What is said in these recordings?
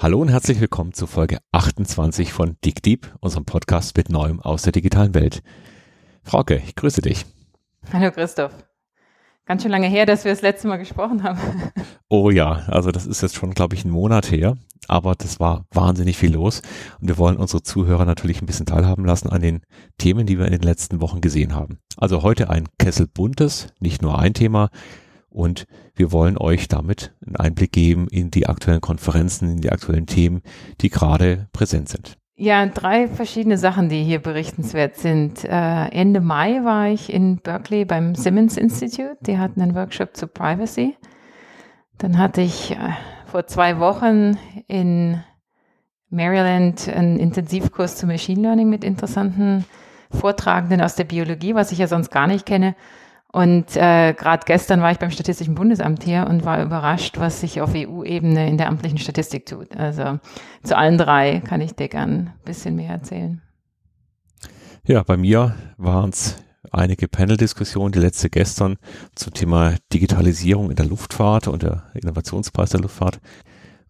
Hallo und herzlich willkommen zu Folge 28 von Dick Deep, unserem Podcast mit Neuem aus der digitalen Welt. Frauke, ich grüße dich. Hallo Christoph. Ganz schön lange her, dass wir das letzte Mal gesprochen haben. Oh ja, also das ist jetzt schon, glaube ich, ein Monat her, aber das war wahnsinnig viel los und wir wollen unsere Zuhörer natürlich ein bisschen teilhaben lassen an den Themen, die wir in den letzten Wochen gesehen haben. Also heute ein Kessel buntes, nicht nur ein Thema und wir wollen euch damit einen Einblick geben in die aktuellen Konferenzen, in die aktuellen Themen, die gerade präsent sind. Ja, drei verschiedene Sachen, die hier berichtenswert sind. Äh, Ende Mai war ich in Berkeley beim Simmons Institute. Die hatten einen Workshop zu Privacy. Dann hatte ich äh, vor zwei Wochen in Maryland einen Intensivkurs zu Machine Learning mit interessanten Vortragenden aus der Biologie, was ich ja sonst gar nicht kenne. Und äh, gerade gestern war ich beim Statistischen Bundesamt hier und war überrascht, was sich auf EU-Ebene in der amtlichen Statistik tut. Also zu allen drei kann ich dir gern ein bisschen mehr erzählen. Ja, bei mir waren es einige Panel-Diskussionen, die letzte gestern zum Thema Digitalisierung in der Luftfahrt und der Innovationspreis der Luftfahrt.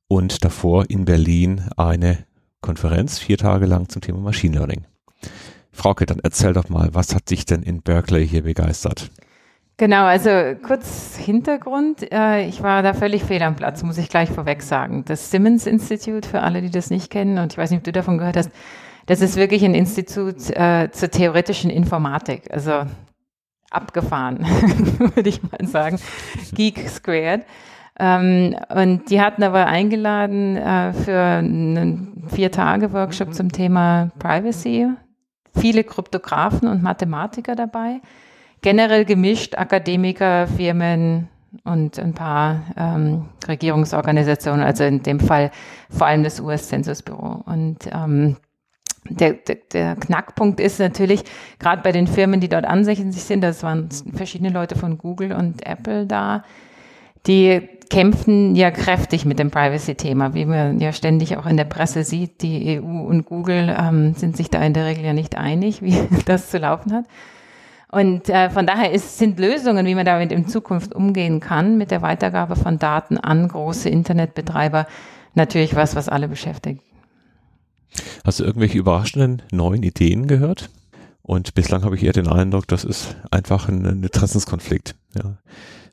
Und davor in Berlin eine Konferenz, vier Tage lang zum Thema Machine Learning. Frauke, dann erzähl doch mal, was hat dich denn in Berkeley hier begeistert? Genau, also kurz Hintergrund. Äh, ich war da völlig fehl am Platz, muss ich gleich vorweg sagen. Das Simmons Institute, für alle, die das nicht kennen, und ich weiß nicht, ob du davon gehört hast, das ist wirklich ein Institut äh, zur theoretischen Informatik, also abgefahren, würde ich mal sagen. Geek Squared. Ähm, und die hatten aber eingeladen äh, für einen Vier-Tage-Workshop zum Thema Privacy. Viele Kryptografen und Mathematiker dabei generell gemischt, Akademiker, Firmen und ein paar ähm, Regierungsorganisationen, also in dem Fall vor allem das US-Censusbüro. Und ähm, der, der, der Knackpunkt ist natürlich, gerade bei den Firmen, die dort ansässig sind, das waren verschiedene Leute von Google und Apple da, die kämpfen ja kräftig mit dem Privacy-Thema, wie man ja ständig auch in der Presse sieht. Die EU und Google ähm, sind sich da in der Regel ja nicht einig, wie das zu laufen hat. Und äh, von daher ist, sind Lösungen, wie man damit in Zukunft umgehen kann, mit der Weitergabe von Daten an große Internetbetreiber, natürlich was, was alle beschäftigt. Hast du irgendwelche überraschenden neuen Ideen gehört? Und bislang habe ich eher den Eindruck, das ist einfach ein, ein Interessenskonflikt. Ja.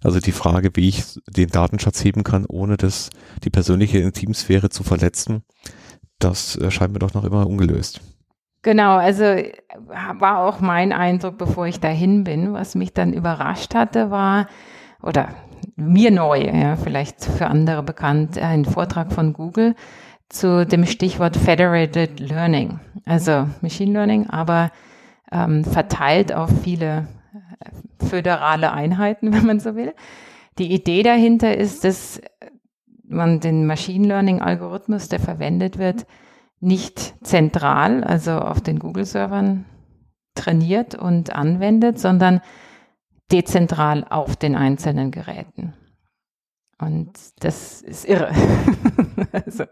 Also die Frage, wie ich den Datenschatz heben kann, ohne das, die persönliche Intimsphäre zu verletzen, das erscheint mir doch noch immer ungelöst. Genau, also war auch mein Eindruck, bevor ich dahin bin. Was mich dann überrascht hatte, war, oder mir neu, ja, vielleicht für andere bekannt, ein Vortrag von Google zu dem Stichwort Federated Learning, also Machine Learning, aber ähm, verteilt auf viele äh, föderale Einheiten, wenn man so will. Die Idee dahinter ist, dass man den Machine Learning Algorithmus, der verwendet wird, nicht zentral, also auf den Google-Servern trainiert und anwendet, sondern dezentral auf den einzelnen Geräten. Und das ist irre. also.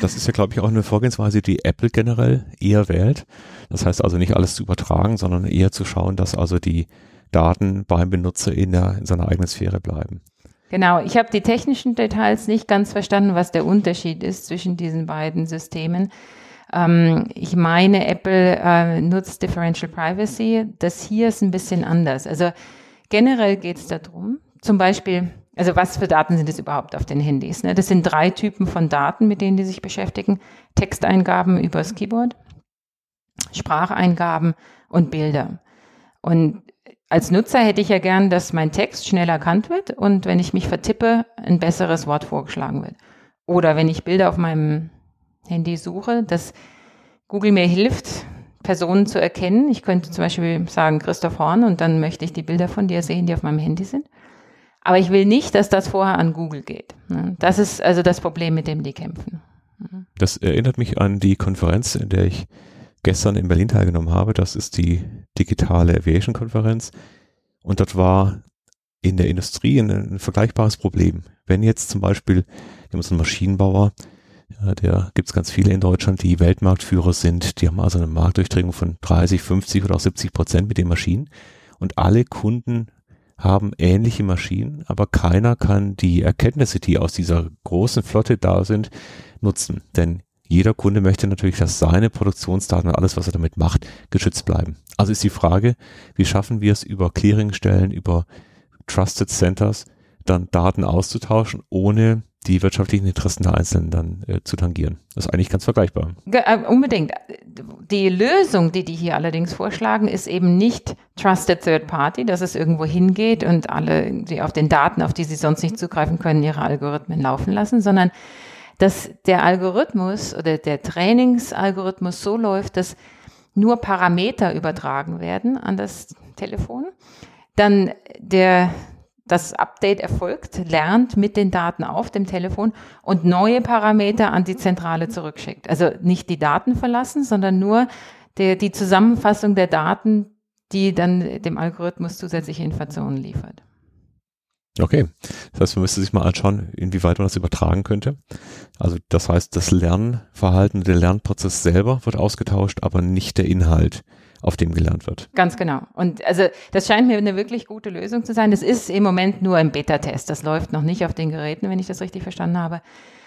Das ist ja, glaube ich, auch eine Vorgehensweise, die Apple generell eher wählt. Das heißt also nicht alles zu übertragen, sondern eher zu schauen, dass also die Daten beim Benutzer in, der, in seiner eigenen Sphäre bleiben. Genau, ich habe die technischen Details nicht ganz verstanden, was der Unterschied ist zwischen diesen beiden Systemen. Ähm, ich meine, Apple äh, nutzt Differential Privacy. Das hier ist ein bisschen anders. Also generell geht es darum, zum Beispiel, also was für Daten sind es überhaupt auf den Handys? Ne? Das sind drei Typen von Daten, mit denen die sich beschäftigen. Texteingaben übers Keyboard, Spracheingaben und Bilder. Und als Nutzer hätte ich ja gern, dass mein Text schnell erkannt wird und wenn ich mich vertippe, ein besseres Wort vorgeschlagen wird. Oder wenn ich Bilder auf meinem Handy suche, dass Google mir hilft, Personen zu erkennen. Ich könnte zum Beispiel sagen Christoph Horn und dann möchte ich die Bilder von dir sehen, die auf meinem Handy sind. Aber ich will nicht, dass das vorher an Google geht. Das ist also das Problem, mit dem die kämpfen. Das erinnert mich an die Konferenz, in der ich gestern in Berlin teilgenommen habe. Das ist die digitale Aviation Konferenz. Und dort war in der Industrie ein, ein vergleichbares Problem. Wenn jetzt zum Beispiel, wir haben so einen Maschinenbauer, ja, der gibt es ganz viele in Deutschland, die Weltmarktführer sind, die haben also eine Marktdurchdringung von 30, 50 oder auch 70 Prozent mit den Maschinen. Und alle Kunden haben ähnliche Maschinen, aber keiner kann die Erkenntnisse, die aus dieser großen Flotte da sind, nutzen. Denn jeder Kunde möchte natürlich, dass seine Produktionsdaten und alles, was er damit macht, geschützt bleiben. Also ist die Frage, wie schaffen wir es über Clearingstellen, über Trusted Centers, dann Daten auszutauschen, ohne die wirtschaftlichen Interessen der Einzelnen dann äh, zu tangieren. Das ist eigentlich ganz vergleichbar. Äh, unbedingt. Die Lösung, die die hier allerdings vorschlagen, ist eben nicht Trusted Third Party, dass es irgendwo hingeht und alle, die auf den Daten, auf die sie sonst nicht zugreifen können, ihre Algorithmen laufen lassen, sondern dass der Algorithmus oder der Trainingsalgorithmus so läuft, dass nur Parameter übertragen werden an das Telefon. Dann der das Update erfolgt, lernt mit den Daten auf dem Telefon und neue Parameter an die Zentrale zurückschickt. Also nicht die Daten verlassen, sondern nur der, die Zusammenfassung der Daten, die dann dem Algorithmus zusätzliche Informationen liefert. Okay, das heißt, man müsste sich mal anschauen, inwieweit man das übertragen könnte. Also das heißt, das Lernverhalten, der Lernprozess selber wird ausgetauscht, aber nicht der Inhalt auf dem gelernt wird. Ganz genau. Und also das scheint mir eine wirklich gute Lösung zu sein. Das ist im Moment nur im Beta-Test. Das läuft noch nicht auf den Geräten, wenn ich das richtig verstanden habe.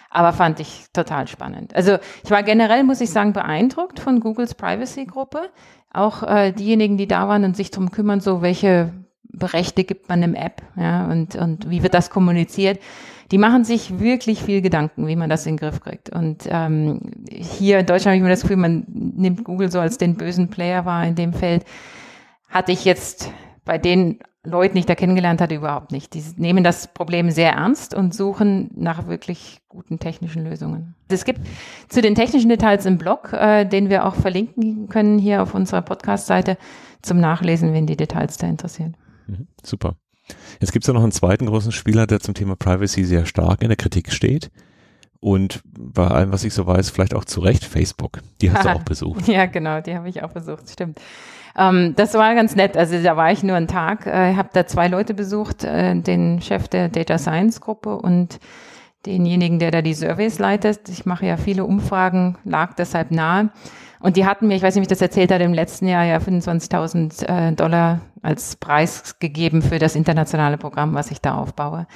Aber fand ich total spannend. Also ich war generell, muss ich sagen, beeindruckt von Googles Privacy-Gruppe. Auch äh, diejenigen, die da waren und sich darum kümmern, so welche Rechte gibt man im App ja, und, und wie wird das kommuniziert die machen sich wirklich viel Gedanken, wie man das in den Griff kriegt. Und ähm, hier in Deutschland habe ich mir das Gefühl, man nimmt Google so als den bösen Player wahr in dem Feld. Hatte ich jetzt bei den Leuten, die ich da kennengelernt hatte, überhaupt nicht. Die nehmen das Problem sehr ernst und suchen nach wirklich guten technischen Lösungen. Es gibt zu den technischen Details im Blog, äh, den wir auch verlinken können hier auf unserer Podcast-Seite zum Nachlesen, wenn die Details da interessieren. Mhm, super. Jetzt gibt es ja noch einen zweiten großen Spieler, der zum Thema Privacy sehr stark in der Kritik steht. Und bei allem, was ich so weiß, vielleicht auch zu Recht Facebook. Die hast du auch besucht. Ja, genau, die habe ich auch besucht, stimmt. Ähm, das war ganz nett. Also da war ich nur einen Tag, äh, habe da zwei Leute besucht, äh, den Chef der Data Science Gruppe und denjenigen, der da die Surveys leitet. Ich mache ja viele Umfragen, lag deshalb nahe. Und die hatten mir, ich weiß nicht, wie ich das erzählt hatte, im letzten Jahr ja 25.000 äh, Dollar als Preis gegeben für das internationale Programm, was ich da aufbaue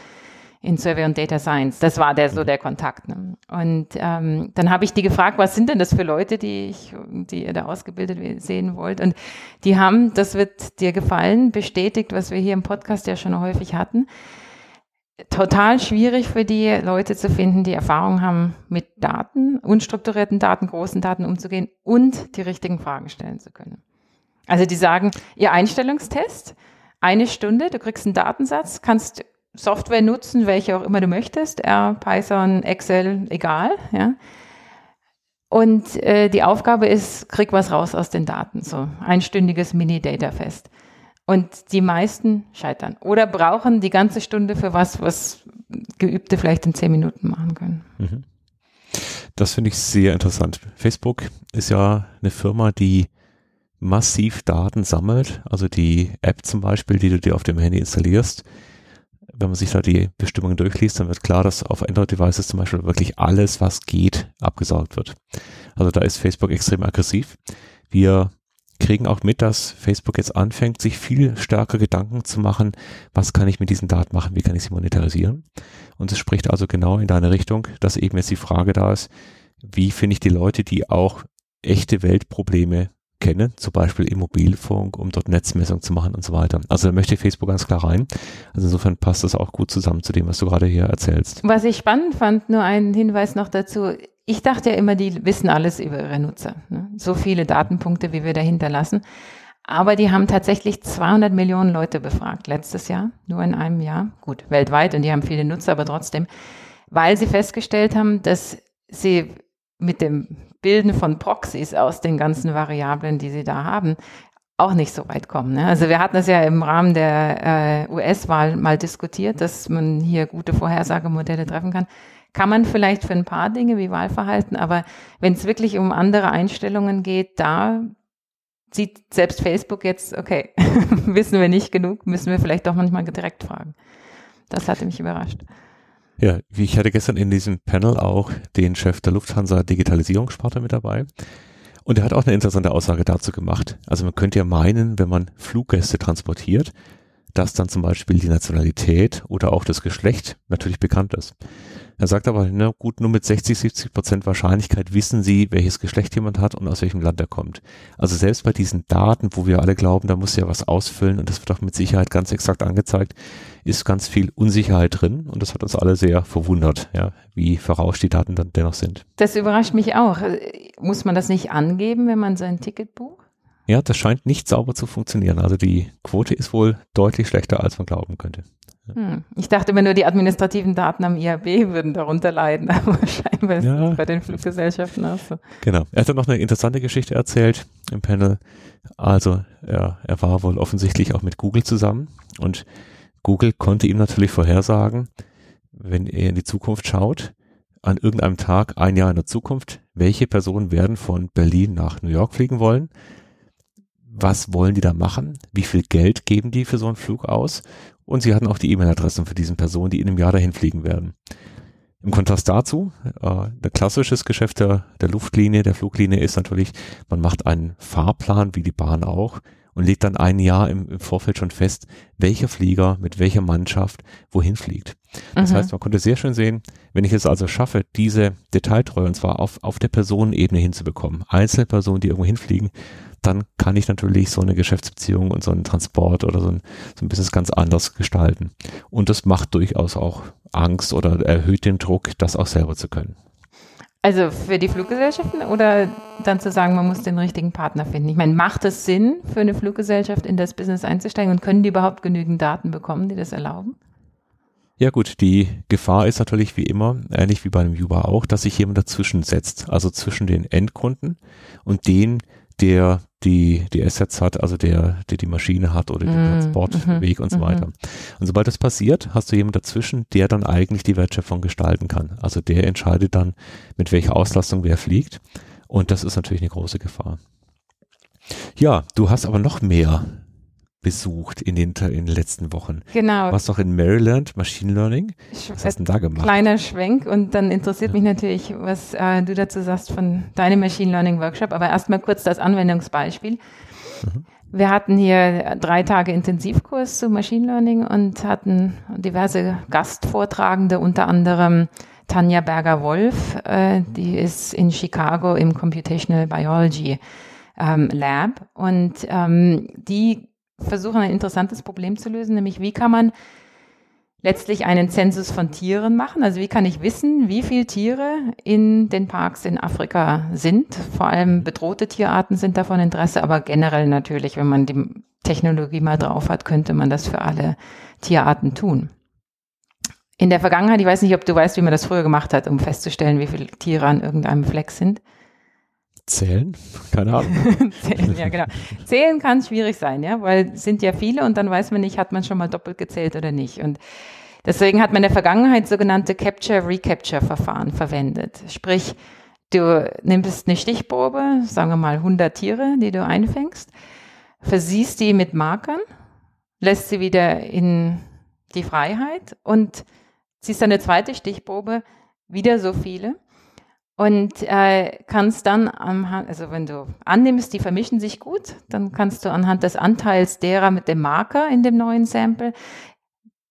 in Survey und Data Science. Das war der so der Kontakt. Ne? Und ähm, dann habe ich die gefragt, was sind denn das für Leute, die ich, die ihr da ausgebildet sehen wollt? Und die haben, das wird dir gefallen, bestätigt, was wir hier im Podcast ja schon häufig hatten total schwierig für die Leute zu finden, die Erfahrung haben, mit Daten, unstrukturierten Daten, großen Daten umzugehen und die richtigen Fragen stellen zu können. Also die sagen, ihr Einstellungstest, eine Stunde, du kriegst einen Datensatz, kannst Software nutzen, welche auch immer du möchtest, R, Python, Excel, egal, ja. Und äh, die Aufgabe ist, krieg was raus aus den Daten, so einstündiges Mini-Data-Fest. Und die meisten scheitern oder brauchen die ganze Stunde für was, was Geübte vielleicht in zehn Minuten machen können. Mhm. Das finde ich sehr interessant. Facebook ist ja eine Firma, die massiv Daten sammelt. Also die App zum Beispiel, die du dir auf dem Handy installierst. Wenn man sich da die Bestimmungen durchliest, dann wird klar, dass auf Android-Devices zum Beispiel wirklich alles, was geht, abgesaugt wird. Also da ist Facebook extrem aggressiv. Wir kriegen auch mit, dass Facebook jetzt anfängt, sich viel stärker Gedanken zu machen, was kann ich mit diesen Daten machen, wie kann ich sie monetarisieren. Und es spricht also genau in deine Richtung, dass eben jetzt die Frage da ist, wie finde ich die Leute, die auch echte Weltprobleme kennen, zum Beispiel im Mobilfunk, um dort Netzmessung zu machen und so weiter. Also da möchte Facebook ganz klar rein. Also insofern passt das auch gut zusammen zu dem, was du gerade hier erzählst. Was ich spannend fand, nur ein Hinweis noch dazu, ich dachte ja immer, die wissen alles über ihre Nutzer. Ne? So viele Datenpunkte, wie wir dahinter lassen. Aber die haben tatsächlich 200 Millionen Leute befragt letztes Jahr, nur in einem Jahr. Gut, weltweit und die haben viele Nutzer, aber trotzdem, weil sie festgestellt haben, dass sie mit dem Bilden von Proxys aus den ganzen Variablen, die sie da haben, auch nicht so weit kommen. Ne? Also wir hatten das ja im Rahmen der äh, US-Wahl mal diskutiert, dass man hier gute Vorhersagemodelle treffen kann kann man vielleicht für ein paar Dinge wie Wahlverhalten, aber wenn es wirklich um andere Einstellungen geht, da sieht selbst Facebook jetzt, okay, wissen wir nicht genug, müssen wir vielleicht doch manchmal direkt fragen. Das hatte mich überrascht. Ja, wie ich hatte gestern in diesem Panel auch den Chef der Lufthansa Digitalisierungssparte mit dabei. Und er hat auch eine interessante Aussage dazu gemacht. Also man könnte ja meinen, wenn man Fluggäste transportiert, dass dann zum Beispiel die Nationalität oder auch das Geschlecht natürlich bekannt ist. Er sagt aber, na gut, nur mit 60, 70 Prozent Wahrscheinlichkeit wissen Sie, welches Geschlecht jemand hat und aus welchem Land er kommt. Also selbst bei diesen Daten, wo wir alle glauben, da muss ja was ausfüllen und das wird auch mit Sicherheit ganz exakt angezeigt, ist ganz viel Unsicherheit drin und das hat uns alle sehr verwundert, ja, wie verrauscht die Daten dann dennoch sind. Das überrascht mich auch. Muss man das nicht angeben, wenn man sein Ticket bucht? Ja, das scheint nicht sauber zu funktionieren. Also die Quote ist wohl deutlich schlechter, als man glauben könnte. Hm. Ich dachte immer nur, die administrativen Daten am IAB würden darunter leiden, aber scheinbar ist ja. bei den Fluggesellschaften auch so. Genau. Er hat dann noch eine interessante Geschichte erzählt im Panel. Also er, er war wohl offensichtlich auch mit Google zusammen und Google konnte ihm natürlich vorhersagen, wenn er in die Zukunft schaut, an irgendeinem Tag, ein Jahr in der Zukunft, welche Personen werden von Berlin nach New York fliegen wollen was wollen die da machen, wie viel Geld geben die für so einen Flug aus und sie hatten auch die E-Mail-Adressen für diesen Personen, die in einem Jahr dahin fliegen werden. Im Kontrast dazu, äh, ein klassisches Geschäft der, der Luftlinie, der Fluglinie ist natürlich, man macht einen Fahrplan, wie die Bahn auch, und legt dann ein Jahr im, im Vorfeld schon fest, welcher Flieger mit welcher Mannschaft wohin fliegt. Das mhm. heißt, man konnte sehr schön sehen, wenn ich es also schaffe, diese Detailtreue, und zwar auf, auf der Personenebene hinzubekommen, einzelne Personen, die irgendwo hinfliegen, dann kann ich natürlich so eine Geschäftsbeziehung und so einen Transport oder so ein, so ein Business ganz anders gestalten. Und das macht durchaus auch Angst oder erhöht den Druck, das auch selber zu können. Also für die Fluggesellschaften oder dann zu sagen, man muss den richtigen Partner finden? Ich meine, macht es Sinn für eine Fluggesellschaft in das Business einzusteigen und können die überhaupt genügend Daten bekommen, die das erlauben? Ja gut, die Gefahr ist natürlich wie immer, ähnlich wie bei einem Uber auch, dass sich jemand dazwischen setzt, also zwischen den Endkunden und den, der die, die Assets hat, also der, der die Maschine hat oder den mhm. Transportweg mm, und so mm, weiter. Und sobald das passiert, hast du jemanden dazwischen, der dann eigentlich die Wertschöpfung gestalten kann. Also der entscheidet dann, mit welcher Auslastung wer fliegt. Und das ist natürlich eine große Gefahr. Ja, du hast aber noch mehr besucht in den, in den letzten Wochen. Genau. Warst doch in Maryland, Machine Learning. Was hast du denn da gemacht? Kleiner Schwenk und dann interessiert ja. mich natürlich, was äh, du dazu sagst von deinem Machine Learning Workshop. Aber erstmal kurz das Anwendungsbeispiel. Mhm. Wir hatten hier drei Tage Intensivkurs zu Machine Learning und hatten diverse Gastvortragende, unter anderem Tanja Berger-Wolf, äh, die ist in Chicago im Computational Biology ähm, Lab und ähm, die versuchen, ein interessantes Problem zu lösen, nämlich wie kann man letztlich einen Zensus von Tieren machen. Also wie kann ich wissen, wie viele Tiere in den Parks in Afrika sind. Vor allem bedrohte Tierarten sind davon Interesse, aber generell natürlich, wenn man die Technologie mal drauf hat, könnte man das für alle Tierarten tun. In der Vergangenheit, ich weiß nicht, ob du weißt, wie man das früher gemacht hat, um festzustellen, wie viele Tiere an irgendeinem Fleck sind. Zählen? Keine Ahnung. Zählen, ja, genau. Zählen kann schwierig sein, ja, weil es sind ja viele und dann weiß man nicht, hat man schon mal doppelt gezählt oder nicht. Und deswegen hat man in der Vergangenheit sogenannte Capture-Recapture-Verfahren verwendet. Sprich, du nimmst eine Stichprobe, sagen wir mal 100 Tiere, die du einfängst, versiehst die mit Markern, lässt sie wieder in die Freiheit und ziehst dann eine zweite Stichprobe, wieder so viele und äh, kannst dann anhand, also wenn du annimmst, die vermischen sich gut, dann kannst du anhand des Anteils derer mit dem Marker in dem neuen Sample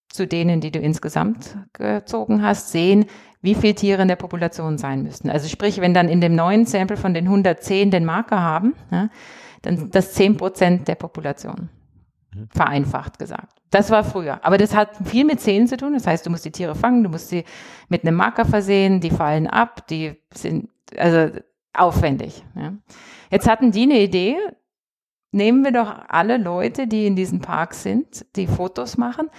zu denen, die du insgesamt gezogen hast, sehen, wie viele Tiere in der Population sein müssten. Also sprich, wenn dann in dem neuen Sample von den 110 den Marker haben, ja, dann das 10 Prozent der Population. Mhm. Vereinfacht gesagt. Das war früher. Aber das hat viel mit Zählen zu tun. Das heißt, du musst die Tiere fangen, du musst sie mit einem Marker versehen, die fallen ab, die sind also aufwendig. Ja. Jetzt hatten die eine Idee. Nehmen wir doch alle Leute, die in diesem Park sind, die Fotos machen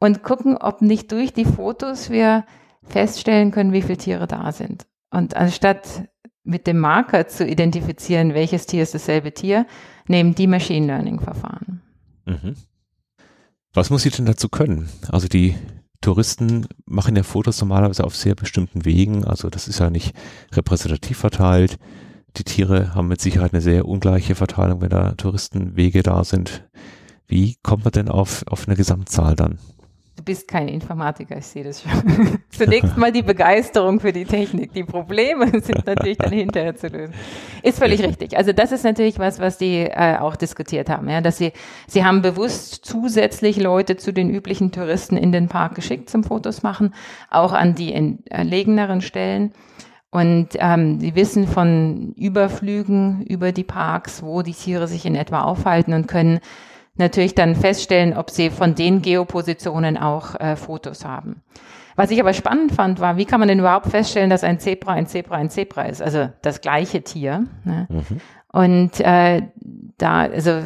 und gucken, ob nicht durch die Fotos wir feststellen können, wie viele Tiere da sind. Und anstatt mit dem Marker zu identifizieren, welches Tier ist dasselbe Tier, nehmen die Machine Learning Verfahren. Mhm. Was muss sie denn dazu können? Also die Touristen machen ja Fotos normalerweise auf sehr bestimmten Wegen. Also das ist ja nicht repräsentativ verteilt. Die Tiere haben mit Sicherheit eine sehr ungleiche Verteilung, wenn da Touristenwege da sind. Wie kommt man denn auf, auf eine Gesamtzahl dann? Du bist kein Informatiker, ich sehe das schon. Zunächst mal die Begeisterung für die Technik. Die Probleme sind natürlich dann hinterher zu lösen. Ist völlig richtig. Also das ist natürlich was, was die äh, auch diskutiert haben, ja, dass sie, sie haben bewusst zusätzlich Leute zu den üblichen Touristen in den Park geschickt zum Fotos machen, auch an die entlegeneren Stellen. Und ähm, sie wissen von Überflügen über die Parks, wo die Tiere sich in etwa aufhalten und können natürlich dann feststellen, ob sie von den Geopositionen auch äh, Fotos haben. Was ich aber spannend fand, war, wie kann man denn überhaupt feststellen, dass ein Zebra ein Zebra ein Zebra ist? Also das gleiche Tier. Ne? Mhm. Und äh, da also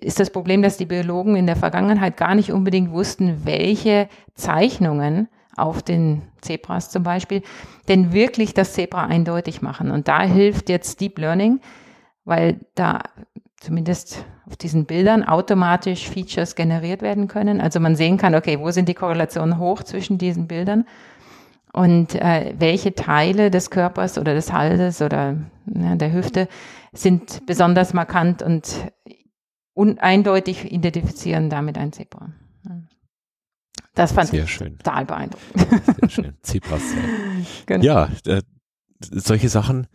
ist das Problem, dass die Biologen in der Vergangenheit gar nicht unbedingt wussten, welche Zeichnungen auf den Zebras zum Beispiel denn wirklich das Zebra eindeutig machen. Und da hilft jetzt Deep Learning, weil da zumindest auf diesen Bildern automatisch Features generiert werden können. Also man sehen kann, okay, wo sind die Korrelationen hoch zwischen diesen Bildern und äh, welche Teile des Körpers oder des Halses oder ja, der Hüfte sind besonders markant und uneindeutig identifizieren damit ein Zebra. Das fand Sehr ich schön. total beeindruckend. Sehr schön. Zebras. Genau. Ja, äh, solche Sachen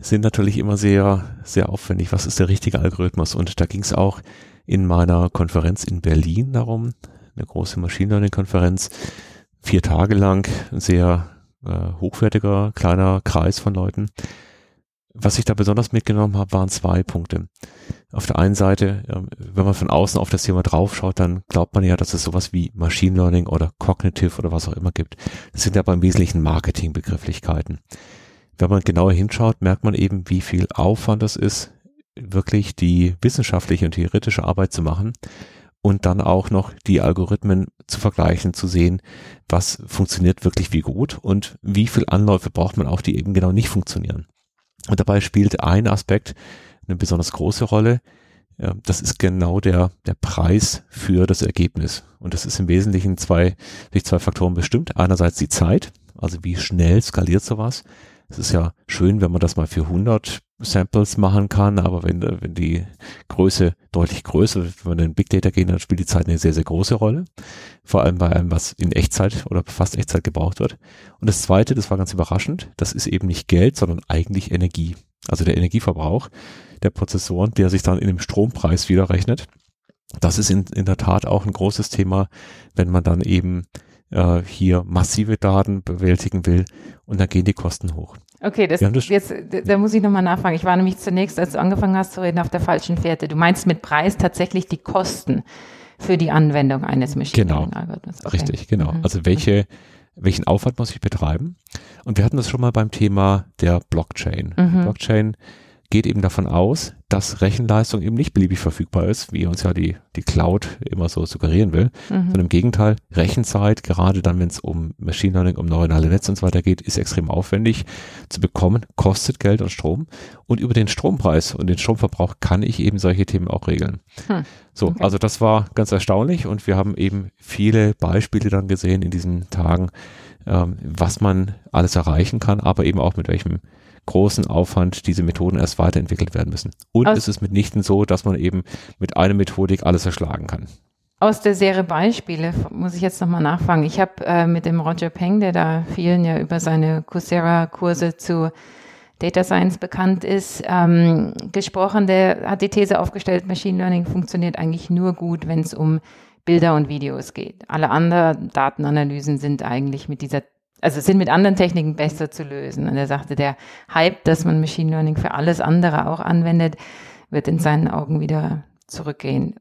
sind natürlich immer sehr, sehr aufwendig. Was ist der richtige Algorithmus? Und da ging es auch in meiner Konferenz in Berlin darum, eine große Machine Learning Konferenz, vier Tage lang, ein sehr äh, hochwertiger kleiner Kreis von Leuten. Was ich da besonders mitgenommen habe, waren zwei Punkte. Auf der einen Seite, wenn man von außen auf das Thema draufschaut, dann glaubt man ja, dass es sowas wie Machine Learning oder Cognitive oder was auch immer gibt. Das sind ja beim Wesentlichen Marketingbegrifflichkeiten wenn man genauer hinschaut, merkt man eben, wie viel Aufwand das ist, wirklich die wissenschaftliche und theoretische Arbeit zu machen und dann auch noch die Algorithmen zu vergleichen, zu sehen, was funktioniert wirklich wie gut und wie viel Anläufe braucht man auch, die eben genau nicht funktionieren. Und dabei spielt ein Aspekt eine besonders große Rolle. Das ist genau der, der Preis für das Ergebnis. Und das ist im Wesentlichen zwei, durch zwei Faktoren bestimmt. Einerseits die Zeit, also wie schnell skaliert sowas es ist ja schön, wenn man das mal für 100 Samples machen kann, aber wenn, wenn die Größe deutlich größer wird, wenn wir in Big Data gehen, dann spielt die Zeit eine sehr, sehr große Rolle. Vor allem bei allem, was in Echtzeit oder fast Echtzeit gebraucht wird. Und das zweite, das war ganz überraschend, das ist eben nicht Geld, sondern eigentlich Energie. Also der Energieverbrauch der Prozessoren, der sich dann in dem Strompreis wieder rechnet. Das ist in, in der Tat auch ein großes Thema, wenn man dann eben äh, hier massive Daten bewältigen will und dann gehen die Kosten hoch. Okay, das, das jetzt, da muss ich nochmal nachfragen. Ich war nämlich zunächst, als du angefangen hast zu reden, auf der falschen Fährte. Du meinst mit Preis tatsächlich die Kosten für die Anwendung eines Machine genau. Learning Algorithmus. Okay. Richtig, genau. Mhm. Also welche, welchen Aufwand muss ich betreiben? Und wir hatten das schon mal beim Thema der Blockchain. Mhm. Blockchain geht eben davon aus, dass Rechenleistung eben nicht beliebig verfügbar ist, wie uns ja die, die Cloud immer so suggerieren will, mhm. sondern im Gegenteil, Rechenzeit, gerade dann, wenn es um Machine Learning, um neuronale Netze und so weiter geht, ist extrem aufwendig zu bekommen, kostet Geld und Strom. Und über den Strompreis und den Stromverbrauch kann ich eben solche Themen auch regeln. Hm. So, okay. also das war ganz erstaunlich und wir haben eben viele Beispiele dann gesehen in diesen Tagen, ähm, was man alles erreichen kann, aber eben auch mit welchem großen Aufwand diese Methoden erst weiterentwickelt werden müssen. Und Aus es ist mitnichten so, dass man eben mit einer Methodik alles erschlagen kann. Aus der Serie Beispiele muss ich jetzt nochmal nachfragen. Ich habe äh, mit dem Roger Peng, der da vielen ja über seine Coursera-Kurse zu Data Science bekannt ist, ähm, gesprochen. Der hat die These aufgestellt, Machine Learning funktioniert eigentlich nur gut, wenn es um Bilder und Videos geht. Alle anderen Datenanalysen sind eigentlich mit dieser also sind mit anderen Techniken besser zu lösen. Und er sagte, der Hype, dass man Machine Learning für alles andere auch anwendet, wird in seinen Augen wieder zurückgehen.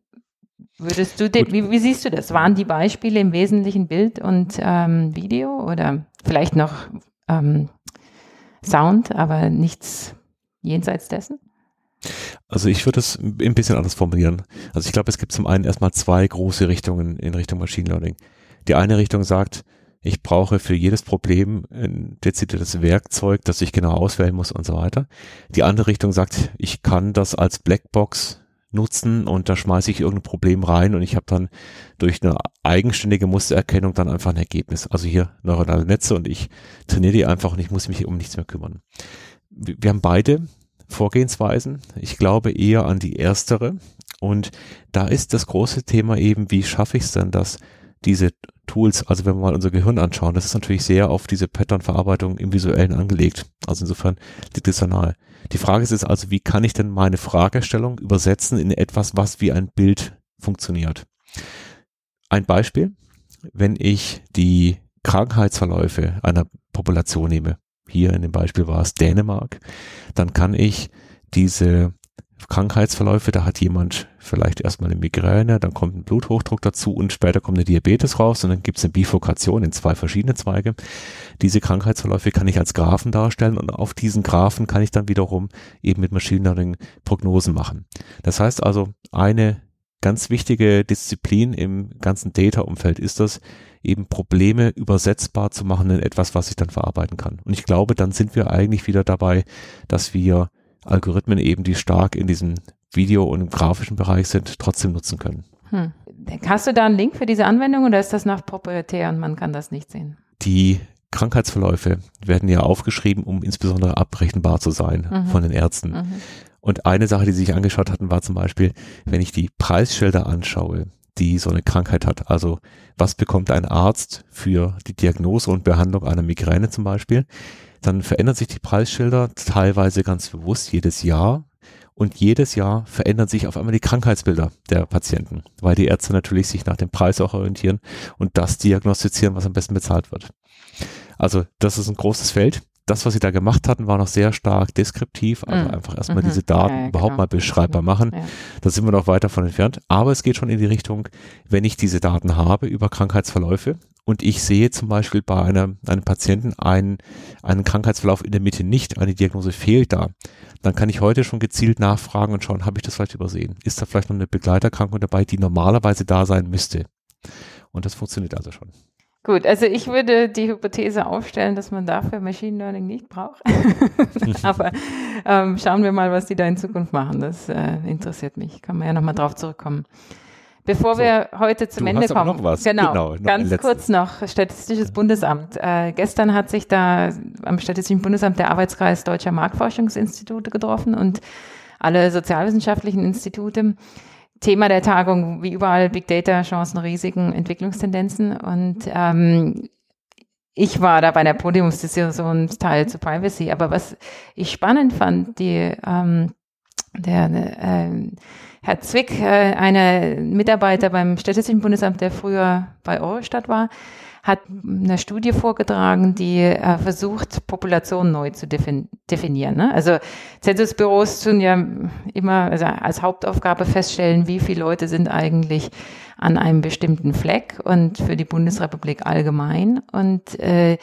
Würdest du, den, wie, wie, siehst du das? Waren die Beispiele im Wesentlichen Bild und ähm, Video oder vielleicht noch ähm, Sound, aber nichts jenseits dessen? Also ich würde es ein bisschen anders formulieren. Also ich glaube, es gibt zum einen erstmal zwei große Richtungen in Richtung Machine Learning. Die eine Richtung sagt, ich brauche für jedes Problem ein dezidiertes Werkzeug, das ich genau auswählen muss und so weiter. Die andere Richtung sagt, ich kann das als Blackbox nutzen und da schmeiße ich irgendein Problem rein und ich habe dann durch eine eigenständige Mustererkennung dann einfach ein Ergebnis. Also hier neuronale Netze und ich trainiere die einfach und ich muss mich um nichts mehr kümmern. Wir haben beide Vorgehensweisen. Ich glaube eher an die erstere und da ist das große Thema eben, wie schaffe ich es denn, dass diese Tools, also wenn wir mal unser Gehirn anschauen, das ist natürlich sehr auf diese Pattern-Verarbeitung im Visuellen angelegt. Also insofern liegt es da nahe. Die Frage ist jetzt also, wie kann ich denn meine Fragestellung übersetzen in etwas, was wie ein Bild funktioniert? Ein Beispiel, wenn ich die Krankheitsverläufe einer Population nehme, hier in dem Beispiel war es Dänemark, dann kann ich diese Krankheitsverläufe, da hat jemand vielleicht erstmal eine Migräne, dann kommt ein Bluthochdruck dazu und später kommt eine Diabetes raus und dann gibt es eine Bifurkation in zwei verschiedene Zweige. Diese Krankheitsverläufe kann ich als Graphen darstellen und auf diesen Graphen kann ich dann wiederum eben mit Machine Learning Prognosen machen. Das heißt also, eine ganz wichtige Disziplin im ganzen Data-Umfeld ist das, eben Probleme übersetzbar zu machen in etwas, was ich dann verarbeiten kann. Und ich glaube, dann sind wir eigentlich wieder dabei, dass wir Algorithmen eben, die stark in diesem Video- und im grafischen Bereich sind, trotzdem nutzen können. Hm. Hast du da einen Link für diese Anwendung oder ist das nach proprietär und man kann das nicht sehen? Die Krankheitsverläufe werden ja aufgeschrieben, um insbesondere abrechenbar zu sein mhm. von den Ärzten. Mhm. Und eine Sache, die sie sich angeschaut hatten, war zum Beispiel, wenn ich die Preisschilder anschaue, die so eine Krankheit hat. Also was bekommt ein Arzt für die Diagnose und Behandlung einer Migräne zum Beispiel? Dann verändern sich die Preisschilder teilweise ganz bewusst jedes Jahr. Und jedes Jahr verändern sich auf einmal die Krankheitsbilder der Patienten, weil die Ärzte natürlich sich nach dem Preis auch orientieren und das diagnostizieren, was am besten bezahlt wird. Also das ist ein großes Feld das, was sie da gemacht hatten, war noch sehr stark deskriptiv, also mhm. einfach erstmal mhm. diese Daten ja, ja, überhaupt genau. mal beschreibbar machen. Ja. Da sind wir noch weiter von entfernt. Aber es geht schon in die Richtung, wenn ich diese Daten habe über Krankheitsverläufe und ich sehe zum Beispiel bei einer, einem Patienten einen, einen Krankheitsverlauf in der Mitte nicht, eine Diagnose fehlt da, dann kann ich heute schon gezielt nachfragen und schauen, habe ich das vielleicht übersehen? Ist da vielleicht noch eine Begleiterkrankung dabei, die normalerweise da sein müsste? Und das funktioniert also schon. Gut, also ich würde die Hypothese aufstellen, dass man dafür Machine Learning nicht braucht. Aber ähm, schauen wir mal, was die da in Zukunft machen. Das äh, interessiert mich. Kann man ja nochmal drauf zurückkommen. Bevor so, wir heute zum Ende kommen, noch was. genau, genau noch ganz kurz noch Statistisches Bundesamt. Äh, gestern hat sich da am Statistischen Bundesamt der Arbeitskreis Deutscher Marktforschungsinstitute getroffen und alle sozialwissenschaftlichen Institute. Thema der Tagung, wie überall, Big Data, Chancen, Risiken, Entwicklungstendenzen. Und ähm, ich war da bei der Podiumsdiskussion Teil zu Privacy. Aber was ich spannend fand, die, ähm, der, äh, Herr Zwick, äh, eine Mitarbeiter beim Statistischen Bundesamt, der früher bei Eurostat war, hat eine Studie vorgetragen, die äh, versucht, Populationen neu zu defin definieren. Ne? Also Zensusbüros tun ja immer also als Hauptaufgabe feststellen, wie viele Leute sind eigentlich an einem bestimmten Fleck und für die Bundesrepublik allgemein. Und äh,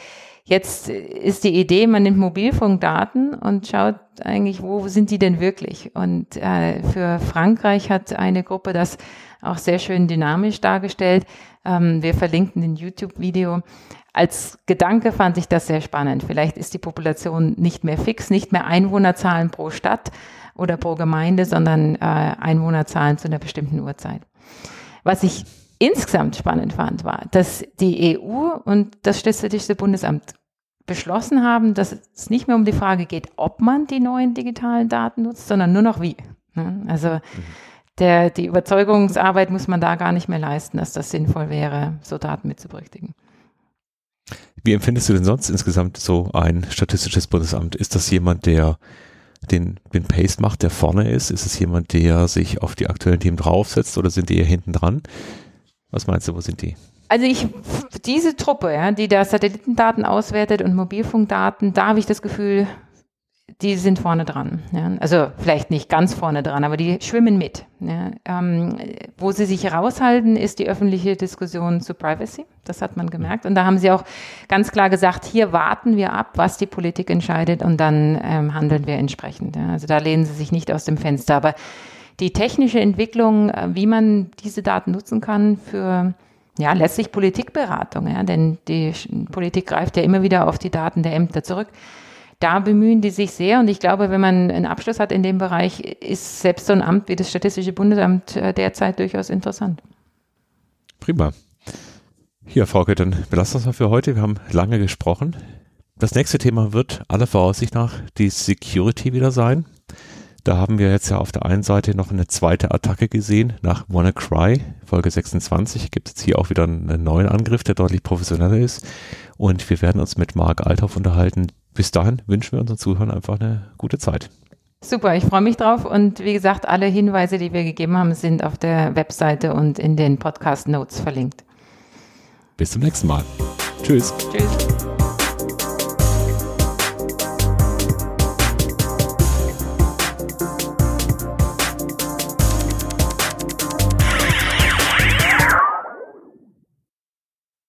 Jetzt ist die Idee, man nimmt Mobilfunkdaten und schaut eigentlich, wo sind die denn wirklich? Und äh, für Frankreich hat eine Gruppe das auch sehr schön dynamisch dargestellt. Ähm, wir verlinken den YouTube-Video. Als Gedanke fand ich das sehr spannend. Vielleicht ist die Population nicht mehr fix, nicht mehr Einwohnerzahlen pro Stadt oder pro Gemeinde, sondern äh, Einwohnerzahlen zu einer bestimmten Uhrzeit. Was ich insgesamt spannend fand, war, dass die EU und das Statistische Bundesamt beschlossen haben, dass es nicht mehr um die Frage geht, ob man die neuen digitalen Daten nutzt, sondern nur noch wie. Also mhm. der, die Überzeugungsarbeit muss man da gar nicht mehr leisten, dass das sinnvoll wäre, so Daten mitzuberücksichtigen. Wie empfindest du denn sonst insgesamt so ein statistisches Bundesamt? Ist das jemand, der den, den Pace macht, der vorne ist? Ist es jemand, der sich auf die aktuellen Themen draufsetzt oder sind die eher hinten dran? Was meinst du, wo sind die? Also ich, diese Truppe, ja, die da Satellitendaten auswertet und Mobilfunkdaten, da habe ich das Gefühl, die sind vorne dran. Ja. Also vielleicht nicht ganz vorne dran, aber die schwimmen mit. Ja. Ähm, wo sie sich raushalten, ist die öffentliche Diskussion zu Privacy. Das hat man gemerkt. Und da haben sie auch ganz klar gesagt, hier warten wir ab, was die Politik entscheidet und dann ähm, handeln wir entsprechend. Ja. Also da lehnen sie sich nicht aus dem Fenster. Aber die technische Entwicklung, äh, wie man diese Daten nutzen kann für ja, letztlich Politikberatung, ja, denn die Politik greift ja immer wieder auf die Daten der Ämter zurück. Da bemühen die sich sehr und ich glaube, wenn man einen Abschluss hat in dem Bereich, ist selbst so ein Amt wie das Statistische Bundesamt äh, derzeit durchaus interessant. Prima. Hier, Frauke, dann belassen wir es mal für heute. Wir haben lange gesprochen. Das nächste Thema wird aller Voraussicht nach die Security wieder sein. Da haben wir jetzt ja auf der einen Seite noch eine zweite Attacke gesehen nach WannaCry, Folge 26. Gibt es hier auch wieder einen neuen Angriff, der deutlich professioneller ist. Und wir werden uns mit Marc Althoff unterhalten. Bis dahin wünschen wir unseren Zuhörern einfach eine gute Zeit. Super, ich freue mich drauf. Und wie gesagt, alle Hinweise, die wir gegeben haben, sind auf der Webseite und in den Podcast Notes verlinkt. Bis zum nächsten Mal. Tschüss. Tschüss.